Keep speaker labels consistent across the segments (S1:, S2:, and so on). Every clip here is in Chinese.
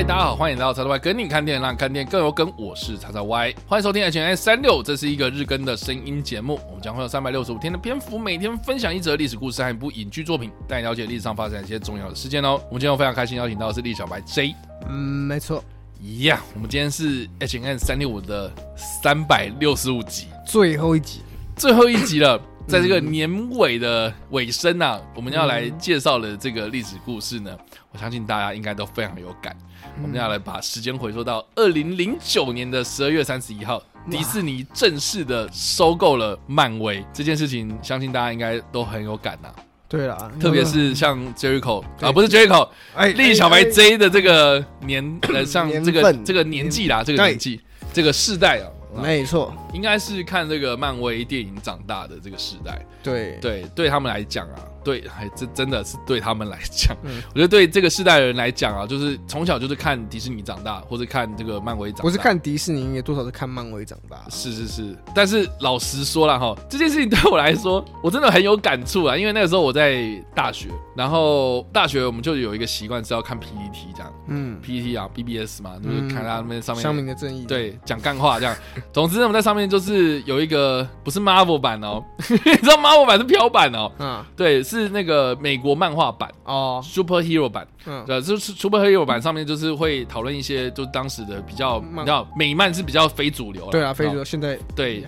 S1: 嗨，大家好，欢迎来到叉叉 Y 跟你看电影，让看电影更有梗。我是叉叉 Y，欢迎收听 H&M 365，这是一个日更的声音节目。我们将会有三百六十五天的篇幅，每天分享一则历史故事和一部影剧作品，带你了解历史上发生一些重要的事件哦。我们今天非常开心邀请到的是李小白 J。
S2: 嗯，没错。
S1: 一样，我们今天是 H&M 365的三百六十五集，
S2: 最后一集，
S1: 最后一集了。在这个年尾的尾声啊，我们要来介绍的这个历史故事呢，我相信大家应该都非常有感。我们要来把时间回溯到二零零九年的十二月三十一号，迪士尼正式的收购了漫威这件事情，相信大家应该都很有感呐。
S2: 对啊，
S1: 特别是像 Jericho 啊，不是 Jericho，哎，李小白 J 的这个年呃，像这个这个年纪啦，这个年纪这个世代啊。
S2: 没错，应
S1: 该是看这个漫威电影长大的这个时代。
S2: 对
S1: 对，对他们来讲啊。对，还真真的是对他们来讲，嗯、我觉得对这个世代的人来讲啊，就是从小就是看迪士尼长大，或者看这个漫威长大。
S2: 不是看迪士尼，也多少是看漫威长大。
S1: 是是是，但是老实说了哈，这件事情对我来说，我真的很有感触啊，因为那个时候我在大学，然后大学我们就有一个习惯是要看 PPT 这样，嗯，PPT 啊，BBS 嘛，就是看他们上面
S2: 的正义，
S1: 对，讲干话这样。总之，我们在上面就是有一个不是 Marvel 版哦，你知道 Marvel 版是飘版哦，嗯，对。是那个美国漫画版哦，Superhero 版，嗯，对，就是 Superhero 版上面就是会讨论一些，就是当时的比较，你知道美漫是比较非主流，
S2: 对啊，非主流。现在
S1: 对，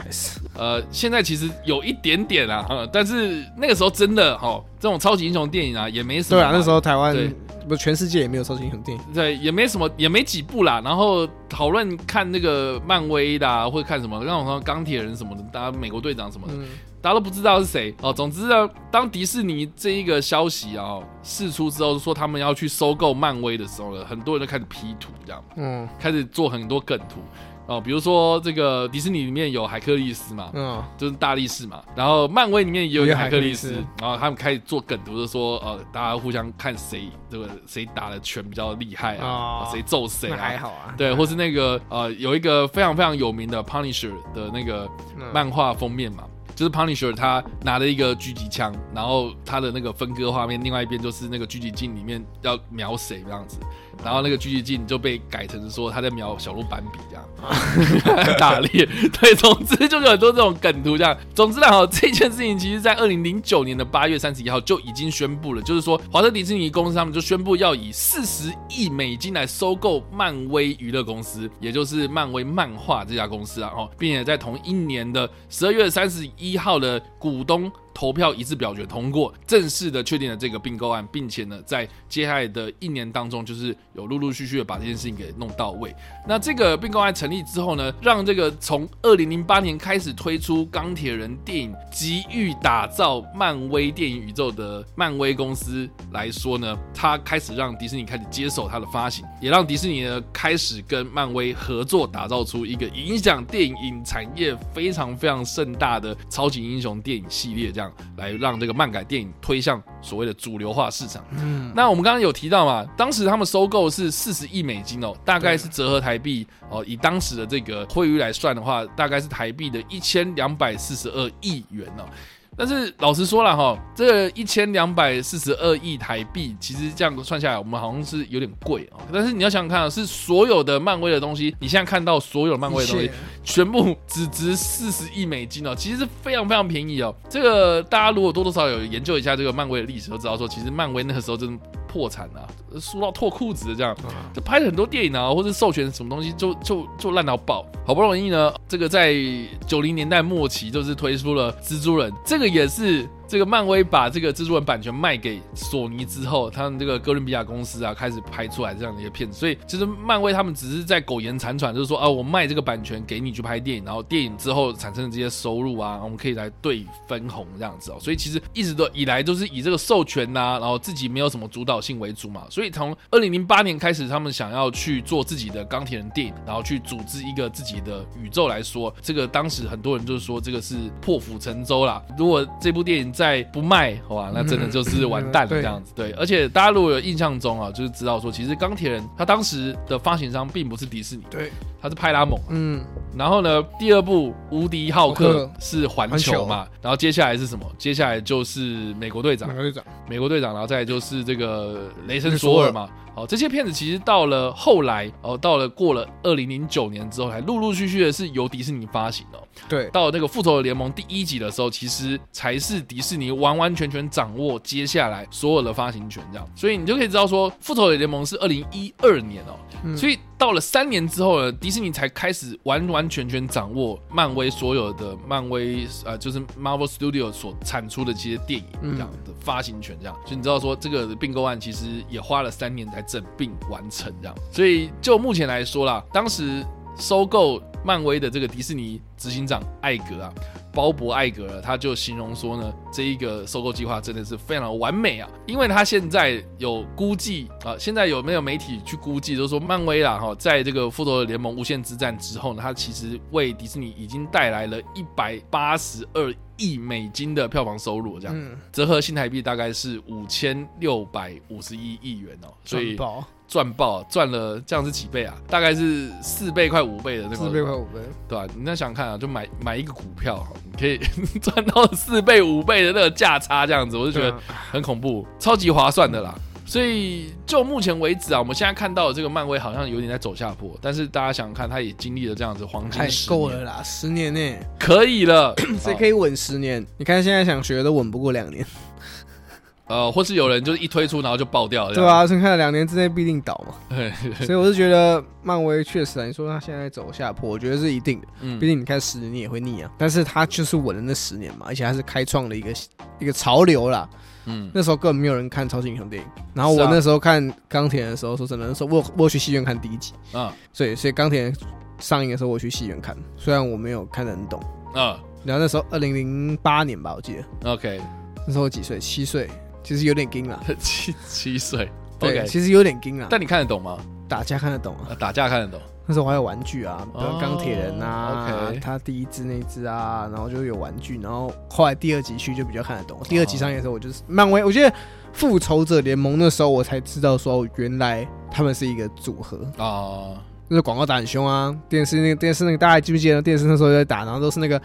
S1: 呃，现在其实有一点点啊，嗯，但是那个时候真的哈，这种超级英雄电影啊也没什么。
S2: 对啊，那时候台湾不，全世界也没有超级英雄电影，
S1: 对，也没什么，也没几部啦。然后讨论看那个漫威的，或者看什么，像我说钢铁人什么的，大家美国队长什么的。大家都不知道是谁哦。总之呢，当迪士尼这一个消息啊释出之后，说他们要去收购漫威的时候呢，很多人都开始 P 图，这样，嗯，开始做很多梗图哦。比如说这个迪士尼里面有海克力斯嘛，嗯，就是大力士嘛。然后漫威里面也有海克力斯，然后他们开始做梗图，就说呃，大家互相看谁这个谁打的拳比较厉害啊，谁揍谁啊，
S2: 还好啊。
S1: 对，或是那个呃，有一个非常非常有名的 Punisher 的那个漫画封面嘛。就是 Punisher，他拿了一个狙击枪，然后他的那个分割画面，另外一边就是那个狙击镜里面要瞄谁这样子。然后那个狙击镜就被改成说他在瞄小鹿斑比这样，打猎。对，总之就是很多这种梗图这样。总之呢，哈，这件事情其实在二零零九年的八月三十一号就已经宣布了，就是说华特迪士尼公司他们就宣布要以四十亿美金来收购漫威娱乐公司，也就是漫威漫画这家公司啊，哦，并且在同一年的十二月三十一号的股东。投票一致表决通过，正式的确定了这个并购案，并且呢，在接下来的一年当中，就是有陆陆续续的把这件事情给弄到位。那这个并购案成立之后呢，让这个从二零零八年开始推出钢铁人电影，急于打造漫威电影宇宙的漫威公司来说呢，它开始让迪士尼开始接手它的发行，也让迪士尼呢开始跟漫威合作，打造出一个影响电影产业非常非常盛大的超级英雄电影系列，这样。来让这个漫改电影推向所谓的主流化市场。嗯，那我们刚刚有提到嘛，当时他们收购是四十亿美金哦，大概是折合台币哦，以当时的这个汇率来算的话，大概是台币的一千两百四十二亿元哦。但是老实说了哈，这一千两百四十二亿台币，其实这样算下来，我们好像是有点贵哦。但是你要想想看，是所有的漫威的东西，你现在看到所有漫威的东西，全部只值四十亿美金哦，其实是非常非常便宜哦。这个大家如果多多少少有研究一下这个漫威的历史，都知道说，其实漫威那个时候真的。破产啊，输到脱裤子这样，就拍了很多电影啊，或者授权什么东西就就就烂到爆。好不容易呢，这个在九零年代末期就是推出了蜘蛛人，这个也是。这个漫威把这个蜘蛛人版权卖给索尼之后，他们这个哥伦比亚公司啊，开始拍出来这样的一个片子。所以其实漫威他们只是在苟延残喘，就是说啊，我卖这个版权给你去拍电影，然后电影之后产生的这些收入啊，我们可以来对分红这样子哦。所以其实一直都以来都是以这个授权呐、啊，然后自己没有什么主导性为主嘛。所以从二零零八年开始，他们想要去做自己的钢铁人电影，然后去组织一个自己的宇宙来说，这个当时很多人就是说这个是破釜沉舟啦。如果这部电影在再不卖，好吧，那真的就是完蛋了这样子。对，而且大家如果有印象中啊，就是知道说，其实钢铁人他当时的发行商并不是迪士尼，
S2: 对，
S1: 他是派拉蒙。嗯，然后呢，第二部无敌浩克是环球嘛，然后接下来是什么？接下来就是美国队长，美国队长，美国队长，然后再来就是这个雷神索尔嘛。好，这些片子其实到了后来，哦，到了过了二零零九年之后，还陆陆续续的是由迪士尼发行的。
S2: 对，
S1: 到了那个复仇者联盟第一集的时候，其实才是迪士尼完完全全掌握接下来所有的发行权，这样。所以你就可以知道说，复仇者联盟是二零一二年哦，嗯、所以到了三年之后呢，迪士尼才开始完完全全掌握漫威所有的漫威呃，就是 Marvel Studio 所产出的这些电影这样的发行权，这样。所以你知道说，这个并购案其实也花了三年才。整并完成这样，所以就目前来说啦，当时收购漫威的这个迪士尼执行长艾格啊，鲍勃艾格，他就形容说呢，这一个收购计划真的是非常完美啊，因为他现在有估计啊，现在有没有媒体去估计，就是说漫威啦哈，在这个复仇者联盟无限之战之后呢，他其实为迪士尼已经带来了一百八十二亿美金的票房收入，这样。折合新台币大概是五千六百五十一亿元哦，所以赚爆赚了这样是几倍啊？大概是四倍快五倍的那个，
S2: 四倍快五倍，
S1: 对吧？你那想看啊，就买买一个股票，你可以 赚到四倍五倍的那个价差，这样子我就觉得很恐怖，超级划算的啦。所以就目前为止啊，我们现在看到的这个漫威好像有点在走下坡，但是大家想想看，他也经历了这样子黄金十
S2: 年，够了啦，十年内
S1: 可以了，
S2: 谁可以稳十年？你看现在想学都稳不过两年，
S1: 呃，或是有人就是一推出然后就爆掉了，
S2: 对啊，是看两年之内必定倒嘛，所以我是觉得漫威确实啊，你说他现在走下坡，我觉得是一定的，嗯，毕竟你看十年你也会腻啊，但是他就是稳了那十年嘛，而且还是开创了一个一个潮流啦。嗯，那时候根本没有人看超级英雄电影，然后我那时候看钢铁的时候，说真的，那时候我我去戏院看第一集啊，所以所以钢铁上映的时候我去戏院看，虽然我没有看得很懂啊，然后那时候二零零八年吧，我记得，OK，那时候我几岁？七岁，其实有点惊了，
S1: 七七岁
S2: ，OK，其实有点惊了，
S1: 但你看得懂吗？
S2: 打架看得懂啊，
S1: 打架看得懂。
S2: 那时候我还有玩具啊，比如钢铁人啊，oh. 他第一只那只啊，然后就有玩具，然后后来第二集去就比较看得懂。第二集上映的时候，我就是漫威，我觉得复仇者联盟那时候我才知道说原来他们是一个组合啊，那个广告打很凶啊，电视那个电视那个大家还记不记得电视那时候在打，然后都是那个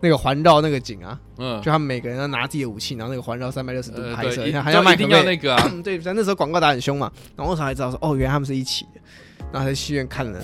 S2: 那个环绕那个景啊，嗯，就他们每个人要拿自己的武器，然后那个环绕三百六十度拍摄，还要卖一定要那个啊，对，在那时候广告打很凶嘛，然后我才知道说哦，原来他们是一起的。然后在戏院看了，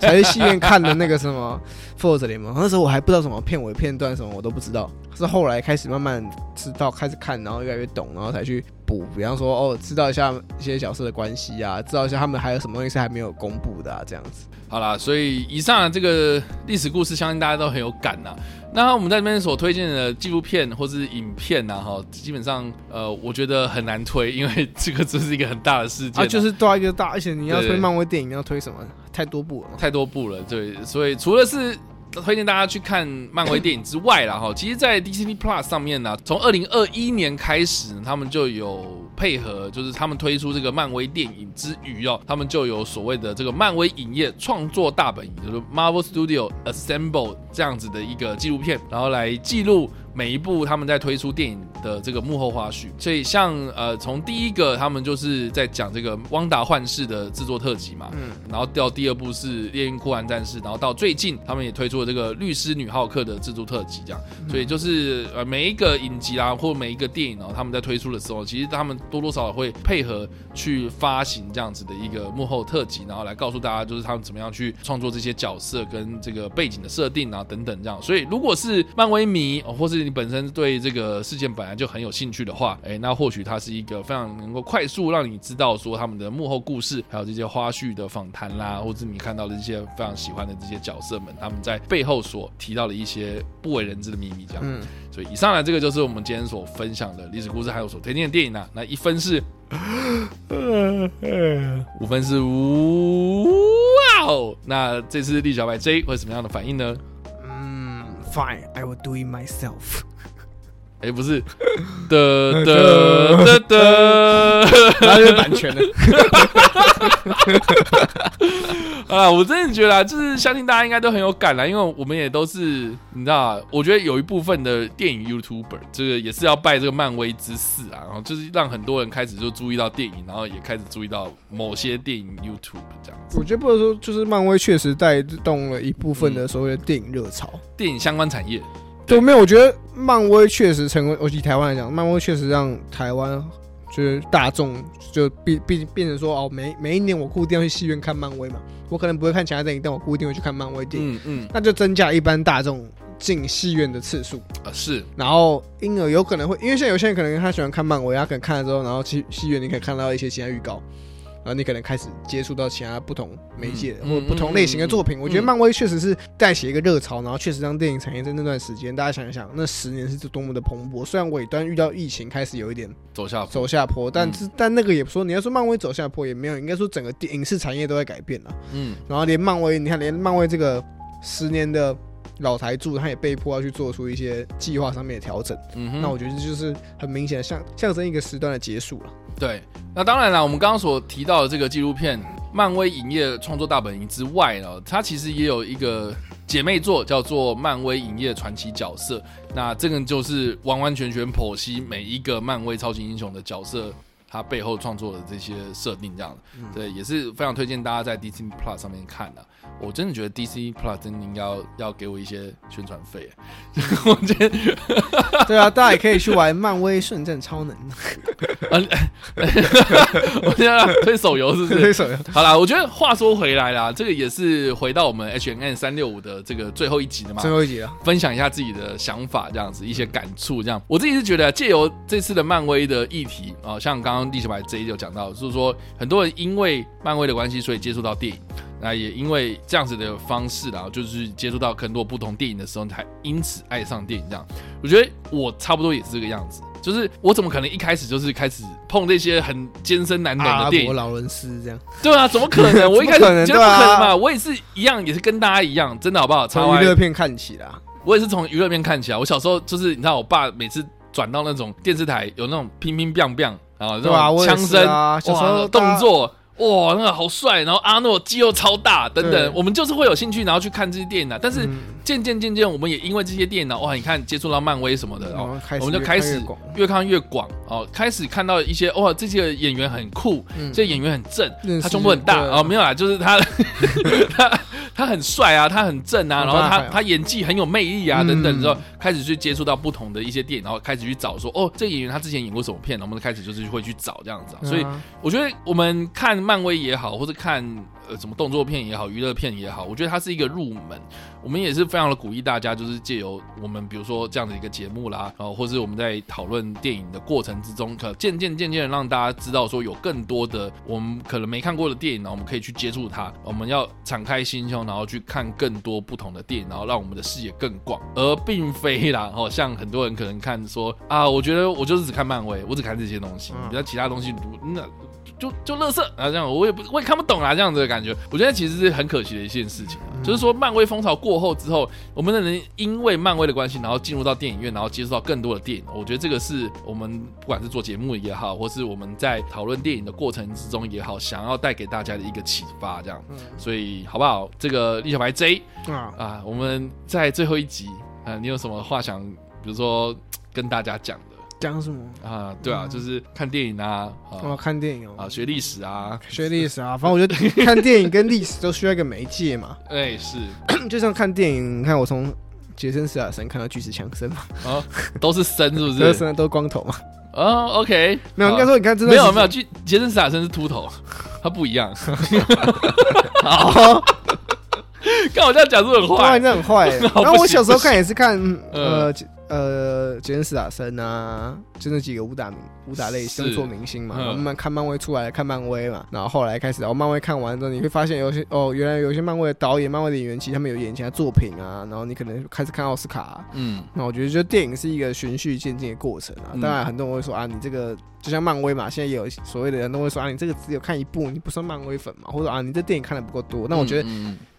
S2: 才在戏院看的那个什么《复仇者联盟》，那时候我还不知道什么片尾片段什么，我都不知道。是后来开始慢慢知道，开始看，然后越来越懂，然后才去补。比方说，哦，知道一下一些角色的关系啊，知道一下他们还有什么东西是还没有公布的啊，这样子。
S1: 好啦，所以以上的这个历史故事，相信大家都很有感呐。那我们在这边所推荐的纪录片或是影片呐，哈，基本上呃，我觉得很难推，因为 这个这是一个很大的事件啊，
S2: 就是多一个大，而且你要推漫威电影，你要推什么？太多部了，
S1: 太多部了，对，所以除了是。推荐大家去看漫威电影之外啦，哈，其实，在 Disney Plus 上面呢，从二零二一年开始，他们就有配合，就是他们推出这个漫威电影之余哦，他们就有所谓的这个漫威影业创作大本营，就是 Marvel Studio Assemble 这样子的一个纪录片，然后来记录。每一部他们在推出电影的这个幕后花絮，所以像呃从第一个他们就是在讲这个汪达幻视的制作特辑嘛，嗯，然后到第二部是猎鹰酷寒战士，然后到最近他们也推出了这个律师女浩克的制作特辑，这样，所以就是呃每一个影集啊或每一个电影哦，他们在推出的时候，其实他们多多少少会配合去发行这样子的一个幕后特辑，然后来告诉大家就是他们怎么样去创作这些角色跟这个背景的设定啊等等这样，所以如果是漫威迷或是你本身对这个事件本来就很有兴趣的话，哎，那或许它是一个非常能够快速让你知道说他们的幕后故事，还有这些花絮的访谈啦，或者你看到的一些非常喜欢的这些角色们，他们在背后所提到的一些不为人知的秘密，这样。嗯，所以以上呢，这个就是我们今天所分享的历史故事，还有所推荐的电影啊。那一分是，五分是哇哦。那这次栗小白 J 会什么样的反应呢
S2: ？Fine, I will do it myself.
S1: 哎，不是，的的的的，
S2: 然后 就是版权了。
S1: 啊，我真的觉得啊，就是相信大家应该都很有感啦，因为我们也都是，你知道，我觉得有一部分的电影 YouTuber，这个也是要拜这个漫威之赐啊，然后就是让很多人开始就注意到电影，然后也开始注意到某些电影 YouTube 这样子。
S2: 我觉得不能说，就是漫威确实带动了一部分的所谓的电影热潮，
S1: 电影相关产业。
S2: 对，没有，我觉得漫威确实成为，我以台湾来讲，漫威确实让台湾就是大众就变变变成说，哦，每每一年我固定要去戏院看漫威嘛，我可能不会看其他电影，但我固定会去看漫威电影，嗯嗯，那就增加一般大众进戏院的次数。
S1: 啊，是，
S2: 然后因而有可能会，因为现在有些人可能他喜欢看漫威，他可能看了之后，然后去戏院你可以看到一些其他预告。然后你可能开始接触到其他不同媒介或者不同类型的作品。我觉得漫威确实是带起一个热潮，然后确实让电影产业在那段时间，大家想一想，那十年是多么的蓬勃。虽然尾端遇到疫情，开始有一点
S1: 走下
S2: 走下坡，但是但那个也不说，你要说漫威走下坡也没有，应该说整个电影视产业都在改变了。嗯，然后连漫威，你看连漫威这个十年的老台柱，他也被迫要去做出一些计划上面的调整。嗯，那我觉得这就是很明显的象象征一个时段的结束了。
S1: 对，那当然了，我们刚刚所提到的这个纪录片《漫威影业创作大本营》之外呢，它其实也有一个姐妹作，叫做《漫威影业传奇角色》。那这个就是完完全全剖析每一个漫威超级英雄的角色，他背后创作的这些设定，这样的。对，也是非常推荐大家在 Disney Plus 上面看的。我真的觉得 DC Plus 真的应该要要给我一些宣传费。我觉得，
S2: 对啊，大家也可以去玩漫威圣战超能。
S1: 我现在推手游是不是？
S2: 推手游。
S1: 好啦，我觉得话说回来啦，这个也是回到我们 H N N 三六五的这个最后一集的嘛。
S2: 最后一集啊，
S1: 分享一下自己的想法，这样子一些感触，这样。我自己是觉得借由这次的漫威的议题啊，像刚刚地球牌 J 就讲到，就是说很多人因为漫威的关系，所以接触到电影。那也因为这样子的方式，然后就是接触到很多不同电影的时候，才因此爱上电影。这样，我觉得我差不多也是这个样子。就是我怎么可能一开始就是开始碰这些很艰深难懂的电影？
S2: 劳伦斯这样？
S1: 对啊，怎么可能？我一开始觉得不可能嘛。我也是一样，也是跟大家一样，真的好不好？
S2: 从娱乐片看起啦，
S1: 我也是从娱乐片看起来。我小时候就是你知道，我爸每次转到那种电视台有那种乒乒乓乓啊，这种枪声啊，小时候动作。哇，那个好帅！然后阿诺肌肉超大，等等，我们就是会有兴趣，然后去看这些电影啊。但是渐渐渐渐，我们也因为这些电影呢，哇，你看接触到漫威什么的，哦我们就开始越看越广哦，开始看到一些哇，这些演员很酷，这些演员很正，他胸部很大哦，没有啦，就是他 他他很帅啊，他很正啊，然后他他演技很有魅力啊，等等之后，开始去接触到不同的一些电影，然后开始去找说，哦，这个演员他之前演过什么片，然后我们就开始就是会去找这样子。啊所以我觉得我们看。漫威也好，或者看呃什么动作片也好，娱乐片也好，我觉得它是一个入门。我们也是非常的鼓励大家，就是借由我们比如说这样的一个节目啦，然后或者我们在讨论电影的过程之中，可渐渐渐渐的让大家知道说有更多的我们可能没看过的电影，然后我们可以去接触它。我们要敞开心胸，然后去看更多不同的电影，然后让我们的视野更广，而并非啦哦，像很多人可能看说啊，我觉得我就是只看漫威，我只看这些东西，比较其他东西那。就就乐色啊，这样我也不我也看不懂啊，这样子的感觉，我觉得其实是很可惜的一件事情啊。嗯、就是说，漫威风潮过后之后，我们的人因为漫威的关系，然后进入到电影院，然后接触到更多的电影。我觉得这个是我们不管是做节目也好，或是我们在讨论电影的过程之中也好，想要带给大家的一个启发。这样，所以好不好？这个李小白 J 啊啊，我们在最后一集啊，你有什么话想，比如说跟大家讲？
S2: 讲什么
S1: 啊？对啊，就是看电影啊，
S2: 哦，看电影
S1: 啊，学历史啊，
S2: 学历史啊，反正我觉得 看电影跟历史都需要一个媒介嘛。
S1: 哎，是，
S2: 就像看电影，你看我从杰森·斯坦森看到巨石强森嘛，
S1: 啊，都是森是不是？
S2: 都是都光头嘛。
S1: 哦，OK，
S2: 没有，应该说你看，真的
S1: 没有没有，杰杰森·斯坦森是秃头，他不一样。
S2: 好，
S1: 看我这样讲是很坏，
S2: 真的很坏。然后我小时候看也是看，呃。呃，杰森斯坦森啊，就那几个武打明武打类动作明星嘛。慢慢看漫威出来，看漫威嘛。然后后来开始，然后漫威看完之后，你会发现有些哦，原来有些漫威的导演、漫威的演员，其实他们有演其他作品啊。然后你可能开始看奥斯卡、啊。嗯。那我觉得，就电影是一个循序渐进的过程啊。当然，很多人会说啊，你这个就像漫威嘛，现在也有所谓的人都会说啊，你这个只有看一部，你不算漫威粉嘛，或者啊，你这电影看的不够多。那我觉得。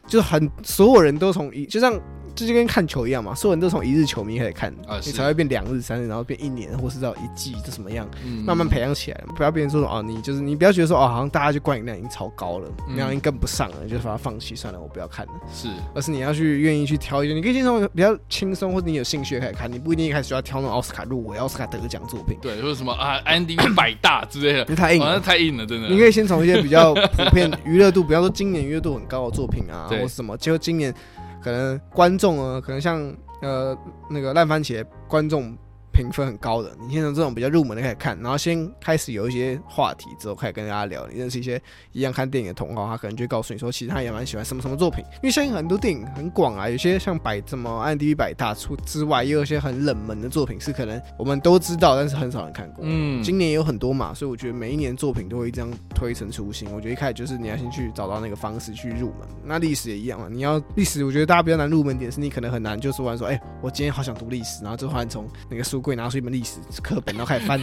S2: 就很所有人都从一，就像这就跟看球一样嘛，所有人都从一日球迷开始看，啊、你才会变两日、三日，然后变一年，或是到一季，这什么样，嗯、慢慢培养起来。不要别人说哦，你就是你不要觉得说哦，好像大家就观影量已经超高了，那样已经跟不上了，你就把它放弃算了，我不要看了。
S1: 是，
S2: 而是你要去愿意去挑一个，你可以先从比较轻松或者你有兴趣的开始看，你不一定一开始就要挑那种奥斯卡入围、奥斯卡得奖作品。
S1: 对，或者什么啊，IMDb 百大之类的，
S2: 太硬了，
S1: 太硬了，真的。
S2: 你可以先从一些比较普遍娱乐度，比方说今年娱乐度很高的作品啊，或是什么，就今年。可能观众啊，可能像呃那个烂番茄观众。评分很高的，你先从这种比较入门的开始看，然后先开始有一些话题之后，开始跟大家聊。你认识一些一样看电影的同好，他可能就会告诉你说，其实他也蛮喜欢什么什么作品。因为相信很多电影很广啊，有些像百什么 IMDB 百大出之外，也有一些很冷门的作品是可能我们都知道，但是很少人看过。嗯，今年也有很多嘛，所以我觉得每一年作品都会这样推陈出新。我觉得一开始就是你要先去找到那个方式去入门。那历史也一样嘛，你要历史，我觉得大家比较难入门点是你可能很难就说完说，哎、欸，我今天好想读历史，然后就突然从那个书柜拿出一本历史。课本然后开始翻，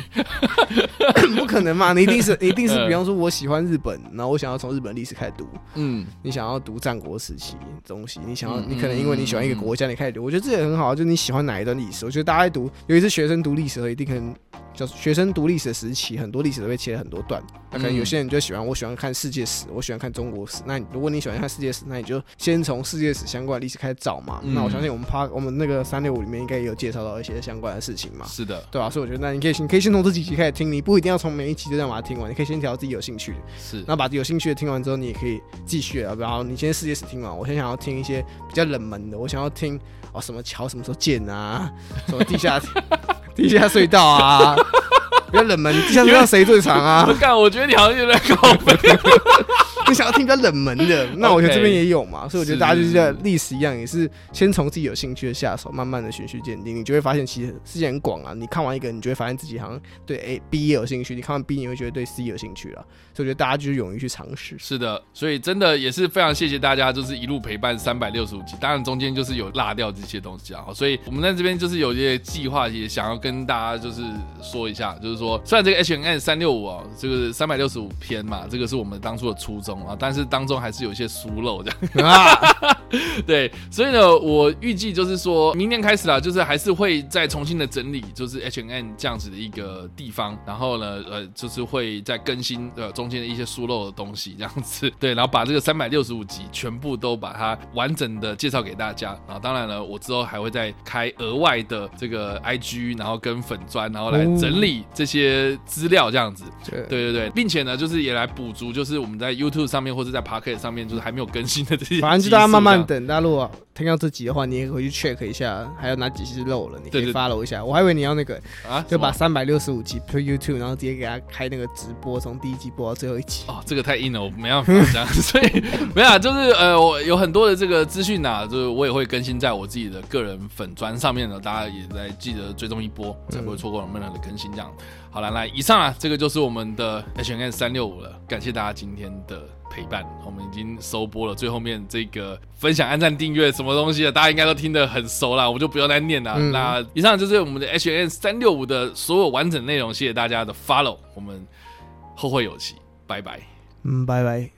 S2: 不可能嘛？你一定是，你 一定是，比方说，我喜欢日本，然后我想要从日本历史开始读。嗯，你想要读战国时期的东西，你想要，你可能因为你喜欢一个国家，你开始读。我觉得这也很好，就是你喜欢哪一段历史。我觉得大家在读，尤其是学生读历史一定可能。就学生读历史的时期，很多历史都被切了很多段。那可能有些人就喜欢，我喜欢看世界史，我喜欢看中国史。那如果你喜欢看世界史，那你就先从世界史相关的历史开始找嘛。嗯、那我相信我们趴我们那个三六五里面应该也有介绍到一些相关的事情嘛。
S1: 是的，
S2: 对吧、啊？所以我觉得，那你可以你可以先从这几集开始听，你不一定要从每一集都这样把它听完，你可以先挑自己有兴趣的。
S1: 是，
S2: 那把有兴趣的听完之后，你也可以继续啊。然后你今天世界史听完，我先想要听一些比较冷门的，我想要听哦什么桥什么时候建啊，什么地下 地下隧道啊。比较冷门，地下隧道谁最长啊？
S1: 我干，我觉得你好像有点高分。
S2: 你想要听比较冷门的，那我觉得这边也有嘛。所以我觉得大家就是在历史一样，也是先从自己有兴趣的下手，慢慢的循序渐进，你就会发现其实世界很广啊。你看完一个，你就会发现自己好像对 A、B 也有兴趣；你看完 B，你会觉得对 C 有兴趣了。所以我觉得大家就是勇于去尝试。
S1: 是的，所以真的也是非常谢谢大家，就是一路陪伴三百六十五集。当然中间就是有落掉这些东西啊。所以我们在这边就是有一些计划，也想要跟大家就是说一下，就是说虽然这个 H N N 三六五啊，这个三百六十五篇嘛，这个是我们当初的初衷啊，但是当中。还是有一些疏漏这样。啊，对，所以呢，我预计就是说明年开始啊，就是还是会再重新的整理，就是 H N 这样子的一个地方，然后呢，呃，就是会再更新呃中间的一些疏漏的东西这样子，对，然后把这个三百六十五集全部都把它完整的介绍给大家，然后当然了，我之后还会再开额外的这个 IG，然后跟粉砖，然后来整理这些资料这样子，对对对，并且呢，就是也来补足，就是我们在 YouTube 上面或者在 parket 上面就是还没有更新的这些，
S2: 反正就大家慢慢等。大家如果听到这集的话，你也可以去 check 一下，还有哪几集是漏了，你可以 follow 一下。我还以为你要那个啊，就把三百六十五集推 YouTube，然后直接给他开那个直播，从第一集播到最后一集。
S1: 哦，这个太硬了，我没办法这样，所以没有，就是呃，我有很多的这个资讯呐，就是我也会更新在我自己的个人粉砖上面的，大家也在记得追踪一波，才不会错过任何的更新。这样，好了，来，以上啊，这个就是我们的 H N 三六五了，感谢大家今天的。陪伴，我们已经收播了最后面这个分享、按赞、订阅什么东西的，大家应该都听得很熟了，我就不要再念了。嗯、那以上就是我们的 H N 三六五的所有完整内容，谢谢大家的 follow，我们后会有期，拜拜，
S2: 嗯，拜拜。